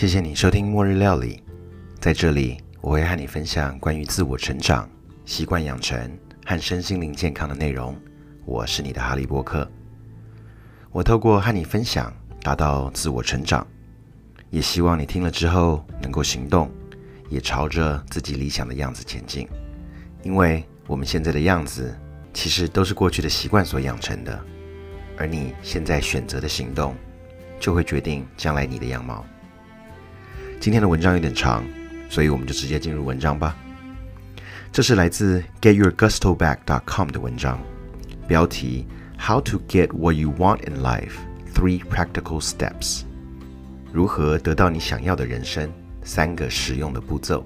谢谢你收听末日料理，在这里我会和你分享关于自我成长、习惯养成和身心灵健康的内容。我是你的哈利波特，我透过和你分享，达到自我成长，也希望你听了之后能够行动，也朝着自己理想的样子前进。因为我们现在的样子，其实都是过去的习惯所养成的，而你现在选择的行动，就会决定将来你的样貌。今天的文章有点长，所以我们就直接进入文章吧。这是来自 GetYourGustoBack.com 的文章，标题：How to Get What You Want in Life: Three Practical Steps。如何得到你想要的人生？三个实用的步骤。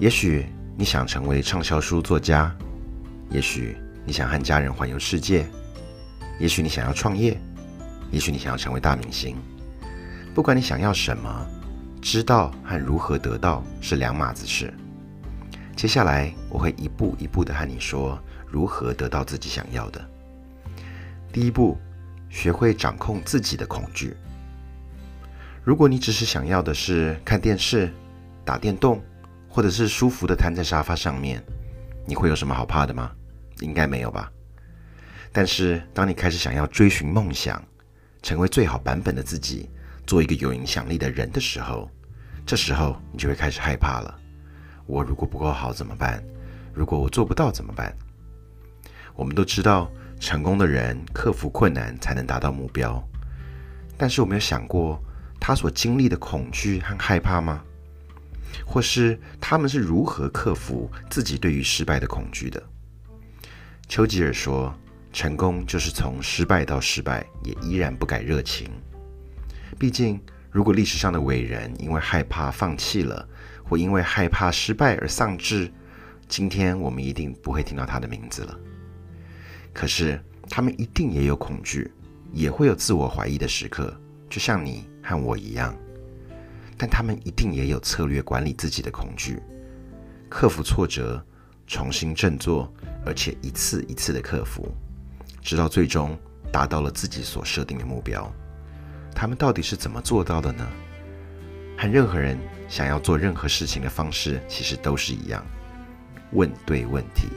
也许你想成为畅销书作家，也许你想和家人环游世界，也许你想要创业，也许你想要成为大明星。不管你想要什么，知道和如何得到是两码子事。接下来我会一步一步的和你说如何得到自己想要的。第一步，学会掌控自己的恐惧。如果你只是想要的是看电视、打电动，或者是舒服的瘫在沙发上面，你会有什么好怕的吗？应该没有吧。但是当你开始想要追寻梦想，成为最好版本的自己。做一个有影响力的人的时候，这时候你就会开始害怕了。我如果不够好怎么办？如果我做不到怎么办？我们都知道，成功的人克服困难才能达到目标。但是，我没有想过他所经历的恐惧和害怕吗？或是他们是如何克服自己对于失败的恐惧的？丘吉尔说：“成功就是从失败到失败，也依然不改热情。”毕竟，如果历史上的伟人因为害怕放弃了，或因为害怕失败而丧志，今天我们一定不会听到他的名字了。可是，他们一定也有恐惧，也会有自我怀疑的时刻，就像你和我一样。但他们一定也有策略管理自己的恐惧，克服挫折，重新振作，而且一次一次的克服，直到最终达到了自己所设定的目标。他们到底是怎么做到的呢？和任何人想要做任何事情的方式其实都是一样，问对问题。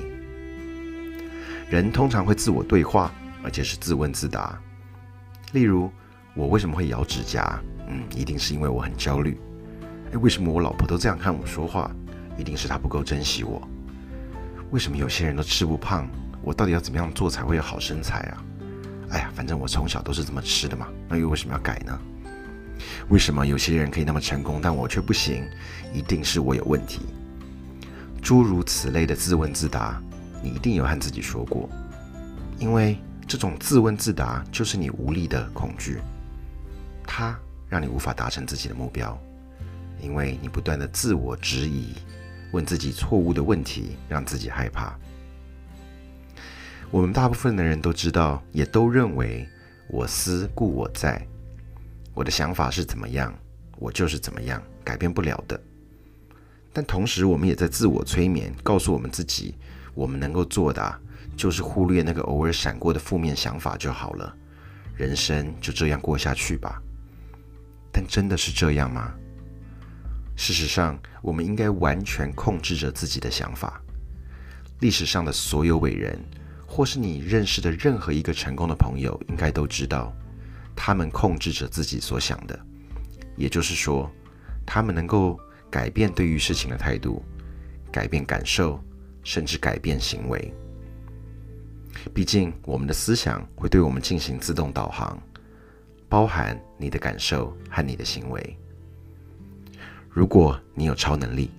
人通常会自我对话，而且是自问自答。例如，我为什么会咬指甲？嗯，一定是因为我很焦虑。诶，为什么我老婆都这样看我说话？一定是她不够珍惜我。为什么有些人都吃不胖？我到底要怎么样做才会有好身材啊？哎呀，反正我从小都是这么吃的嘛，那又为什么要改呢？为什么有些人可以那么成功，但我却不行？一定是我有问题。诸如此类的自问自答，你一定有和自己说过，因为这种自问自答就是你无力的恐惧，它让你无法达成自己的目标，因为你不断的自我质疑，问自己错误的问题，让自己害怕。我们大部分的人都知道，也都认为我思故我在，我的想法是怎么样，我就是怎么样，改变不了的。但同时，我们也在自我催眠，告诉我们自己，我们能够做的就是忽略那个偶尔闪过的负面想法就好了，人生就这样过下去吧。但真的是这样吗？事实上，我们应该完全控制着自己的想法。历史上的所有伟人。或是你认识的任何一个成功的朋友，应该都知道，他们控制着自己所想的，也就是说，他们能够改变对于事情的态度，改变感受，甚至改变行为。毕竟，我们的思想会对我们进行自动导航，包含你的感受和你的行为。如果你有超能力，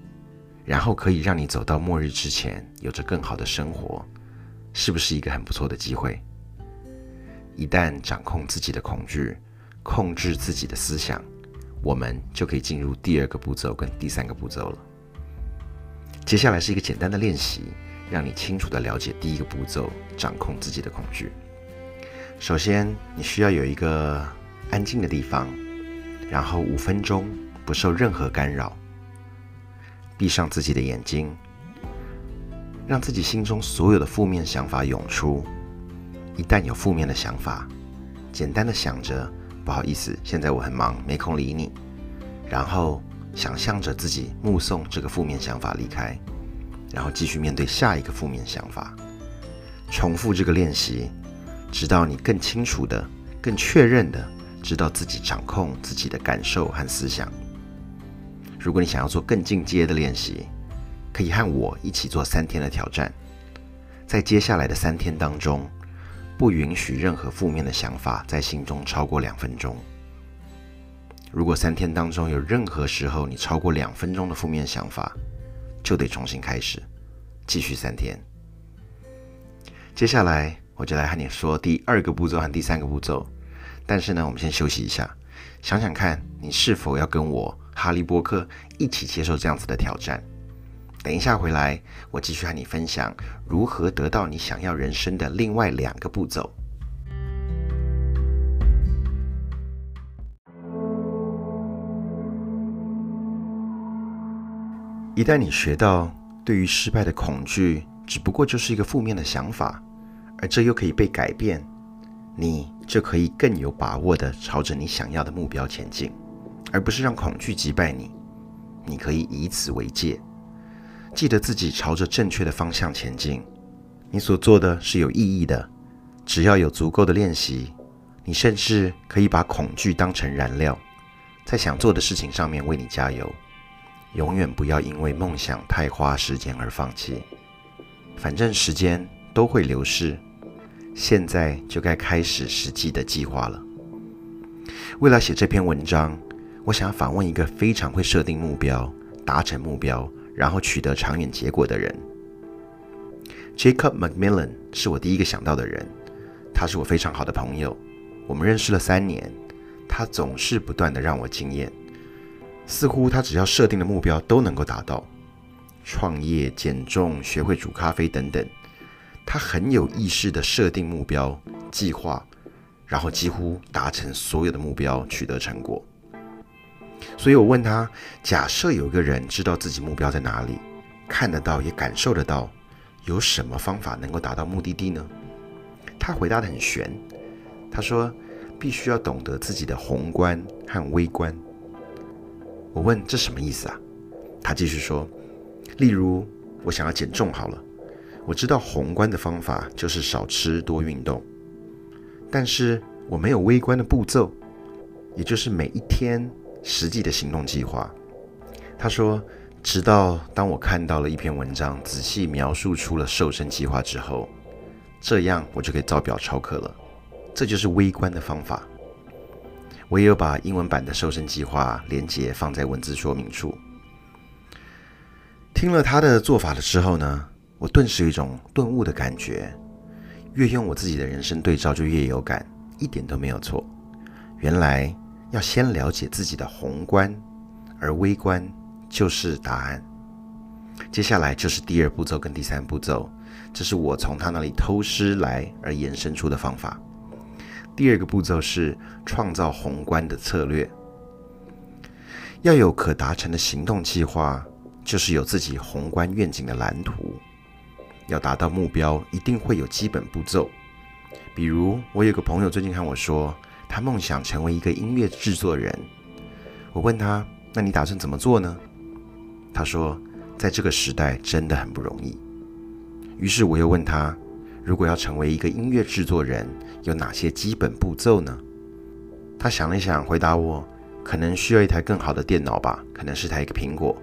然后可以让你走到末日之前，有着更好的生活。是不是一个很不错的机会？一旦掌控自己的恐惧，控制自己的思想，我们就可以进入第二个步骤跟第三个步骤了。接下来是一个简单的练习，让你清楚的了解第一个步骤：掌控自己的恐惧。首先，你需要有一个安静的地方，然后五分钟不受任何干扰，闭上自己的眼睛。让自己心中所有的负面想法涌出。一旦有负面的想法，简单的想着不好意思，现在我很忙，没空理你。然后想象着自己目送这个负面想法离开，然后继续面对下一个负面想法，重复这个练习，直到你更清楚的、更确认的知道自己掌控自己的感受和思想。如果你想要做更进阶的练习，可以和我一起做三天的挑战，在接下来的三天当中。不允许任何负面的想法在心中超过两分钟。如果三天当中有任何时候你超过两分钟的负面想法，就得重新开始，继续三天。接下来我就来和你说第二个步骤和第三个步骤。但是呢，我们先休息一下，想想看你是否要跟我哈利波特一起接受这样子的挑战。等一下回来，我继续和你分享如何得到你想要人生的另外两个步骤。一旦你学到对于失败的恐惧只不过就是一个负面的想法，而这又可以被改变，你就可以更有把握的朝着你想要的目标前进，而不是让恐惧击败你。你可以以此为戒。记得自己朝着正确的方向前进，你所做的是有意义的。只要有足够的练习，你甚至可以把恐惧当成燃料，在想做的事情上面为你加油。永远不要因为梦想太花时间而放弃，反正时间都会流逝。现在就该开始实际的计划了。为了写这篇文章，我想要访问一个非常会设定目标、达成目标。然后取得长远结果的人，Jacob McMillan 是我第一个想到的人。他是我非常好的朋友，我们认识了三年。他总是不断的让我惊艳，似乎他只要设定的目标都能够达到。创业、减重、学会煮咖啡等等，他很有意识的设定目标、计划，然后几乎达成所有的目标，取得成果。所以我问他：假设有个人知道自己目标在哪里，看得到也感受得到，有什么方法能够达到目的地呢？他回答的很玄，他说：必须要懂得自己的宏观和微观。我问这什么意思啊？他继续说：例如我想要减重好了，我知道宏观的方法就是少吃多运动，但是我没有微观的步骤，也就是每一天。实际的行动计划，他说：“直到当我看到了一篇文章，仔细描述出了瘦身计划之后，这样我就可以照表抄课了。这就是微观的方法。我也有把英文版的瘦身计划连接放在文字说明处。听了他的做法了之后呢，我顿时有一种顿悟的感觉。越用我自己的人生对照，就越有感，一点都没有错。原来。”要先了解自己的宏观，而微观就是答案。接下来就是第二步骤跟第三步骤，这是我从他那里偷师来而延伸出的方法。第二个步骤是创造宏观的策略，要有可达成的行动计划，就是有自己宏观愿景的蓝图。要达到目标，一定会有基本步骤。比如，我有个朋友最近看我说。他梦想成为一个音乐制作人。我问他：“那你打算怎么做呢？”他说：“在这个时代真的很不容易。”于是我又问他：“如果要成为一个音乐制作人，有哪些基本步骤呢？”他想了想，回答我：“可能需要一台更好的电脑吧，可能是台一个苹果。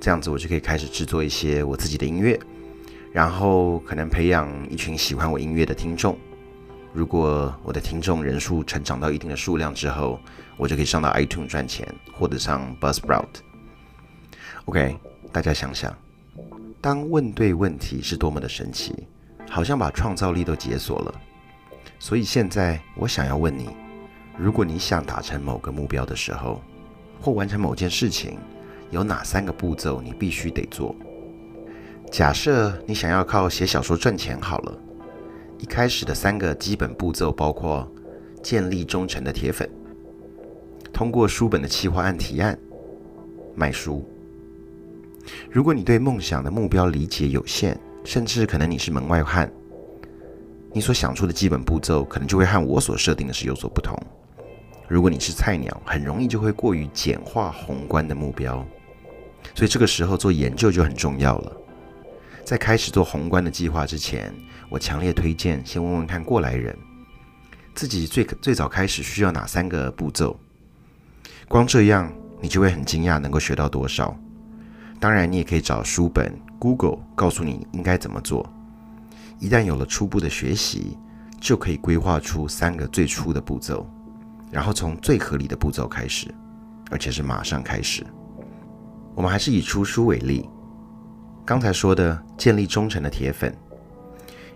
这样子我就可以开始制作一些我自己的音乐，然后可能培养一群喜欢我音乐的听众。”如果我的听众人数成长到一定的数量之后，我就可以上到 iTunes 赚钱，或者上 Buzzsprout。OK，大家想想，当问对问题是多么的神奇，好像把创造力都解锁了。所以现在我想要问你：如果你想达成某个目标的时候，或完成某件事情，有哪三个步骤你必须得做？假设你想要靠写小说赚钱，好了。一开始的三个基本步骤包括：建立忠诚的铁粉，通过书本的企划案提案，卖书。如果你对梦想的目标理解有限，甚至可能你是门外汉，你所想出的基本步骤可能就会和我所设定的是有所不同。如果你是菜鸟，很容易就会过于简化宏观的目标，所以这个时候做研究就很重要了。在开始做宏观的计划之前，我强烈推荐先问问看过来人，自己最最早开始需要哪三个步骤。光这样，你就会很惊讶能够学到多少。当然，你也可以找书本、Google 告诉你应该怎么做。一旦有了初步的学习，就可以规划出三个最初的步骤，然后从最合理的步骤开始，而且是马上开始。我们还是以出书为例。刚才说的建立忠诚的铁粉，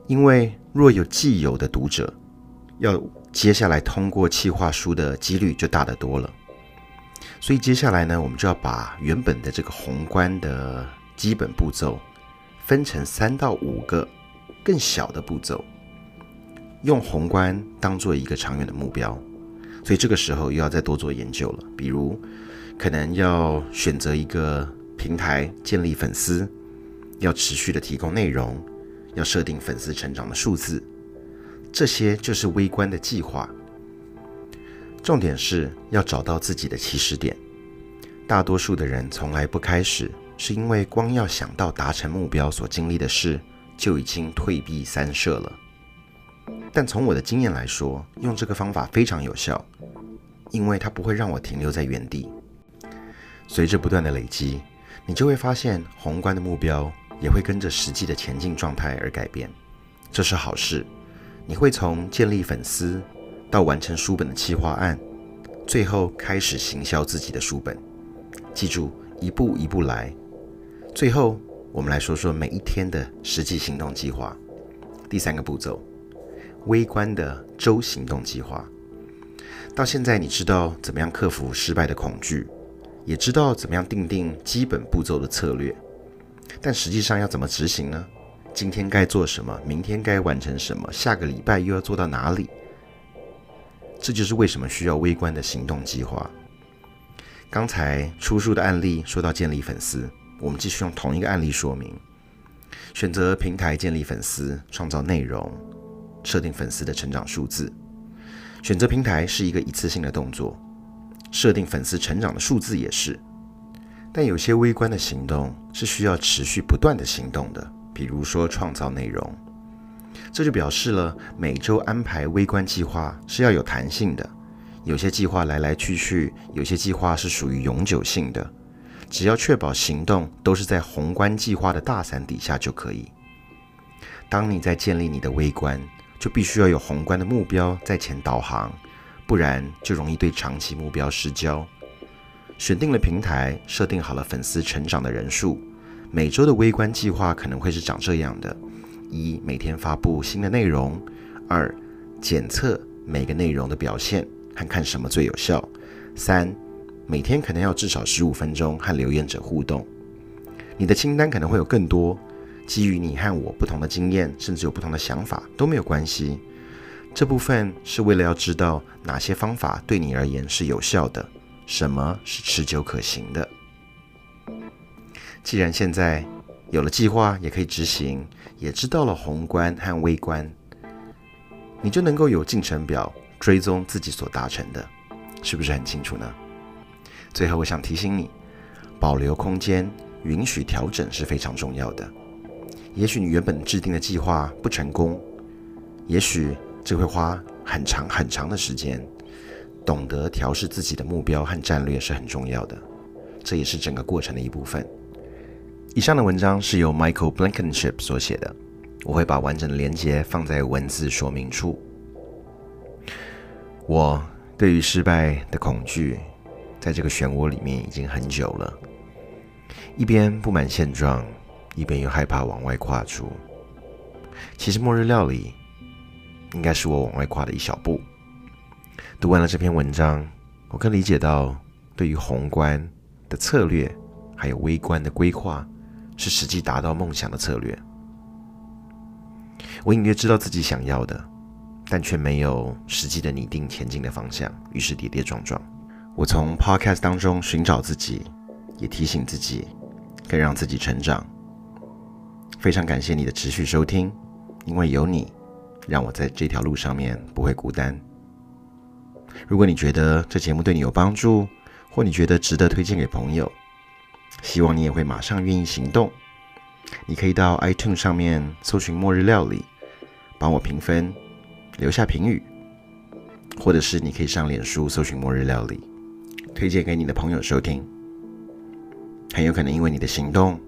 因为若有既有的读者，要接下来通过企划书的几率就大得多了。所以接下来呢，我们就要把原本的这个宏观的基本步骤，分成三到五个更小的步骤，用宏观当做一个长远的目标。所以这个时候又要再多做研究了，比如可能要选择一个平台建立粉丝。要持续的提供内容，要设定粉丝成长的数字，这些就是微观的计划。重点是要找到自己的起始点。大多数的人从来不开始，是因为光要想到达成目标所经历的事，就已经退避三舍了。但从我的经验来说，用这个方法非常有效，因为它不会让我停留在原地。随着不断的累积，你就会发现宏观的目标。也会跟着实际的前进状态而改变，这是好事。你会从建立粉丝到完成书本的企划案，最后开始行销自己的书本。记住，一步一步来。最后，我们来说说每一天的实际行动计划。第三个步骤，微观的周行动计划。到现在，你知道怎么样克服失败的恐惧，也知道怎么样定定基本步骤的策略。但实际上要怎么执行呢？今天该做什么？明天该完成什么？下个礼拜又要做到哪里？这就是为什么需要微观的行动计划。刚才出书的案例说到建立粉丝，我们继续用同一个案例说明：选择平台建立粉丝，创造内容，设定粉丝的成长数字。选择平台是一个一次性的动作，设定粉丝成长的数字也是。但有些微观的行动是需要持续不断的行动的，比如说创造内容，这就表示了每周安排微观计划是要有弹性的。有些计划来来去去，有些计划是属于永久性的，只要确保行动都是在宏观计划的大伞底下就可以。当你在建立你的微观，就必须要有宏观的目标在前导航，不然就容易对长期目标失焦。选定了平台，设定好了粉丝成长的人数，每周的微观计划可能会是长这样的：一、每天发布新的内容；二、检测每个内容的表现，看看什么最有效；三、每天可能要至少十五分钟和留言者互动。你的清单可能会有更多，基于你和我不同的经验，甚至有不同的想法都没有关系。这部分是为了要知道哪些方法对你而言是有效的。什么是持久可行的？既然现在有了计划，也可以执行，也知道了宏观和微观，你就能够有进程表追踪自己所达成的，是不是很清楚呢？最后，我想提醒你，保留空间，允许调整是非常重要的。也许你原本制定的计划不成功，也许这会花很长很长的时间。懂得调试自己的目标和战略是很重要的，这也是整个过程的一部分。以上的文章是由 Michael Blankenship 所写的，我会把完整的连接放在文字说明处。我对于失败的恐惧，在这个漩涡里面已经很久了，一边不满现状，一边又害怕往外跨出。其实末日料理应该是我往外跨的一小步。读完了这篇文章，我更理解到，对于宏观的策略，还有微观的规划，是实际达到梦想的策略。我隐约知道自己想要的，但却没有实际的拟定前进的方向，于是跌跌撞撞。我从 Podcast 当中寻找自己，也提醒自己，更让自己成长。非常感谢你的持续收听，因为有你，让我在这条路上面不会孤单。如果你觉得这节目对你有帮助，或你觉得值得推荐给朋友，希望你也会马上愿意行动。你可以到 iTunes 上面搜寻“末日料理”，帮我评分，留下评语，或者是你可以上脸书搜寻“末日料理”，推荐给你的朋友收听。很有可能因为你的行动，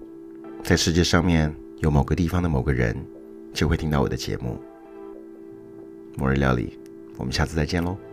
在世界上面有某个地方的某个人就会听到我的节目。末日料理，我们下次再见喽。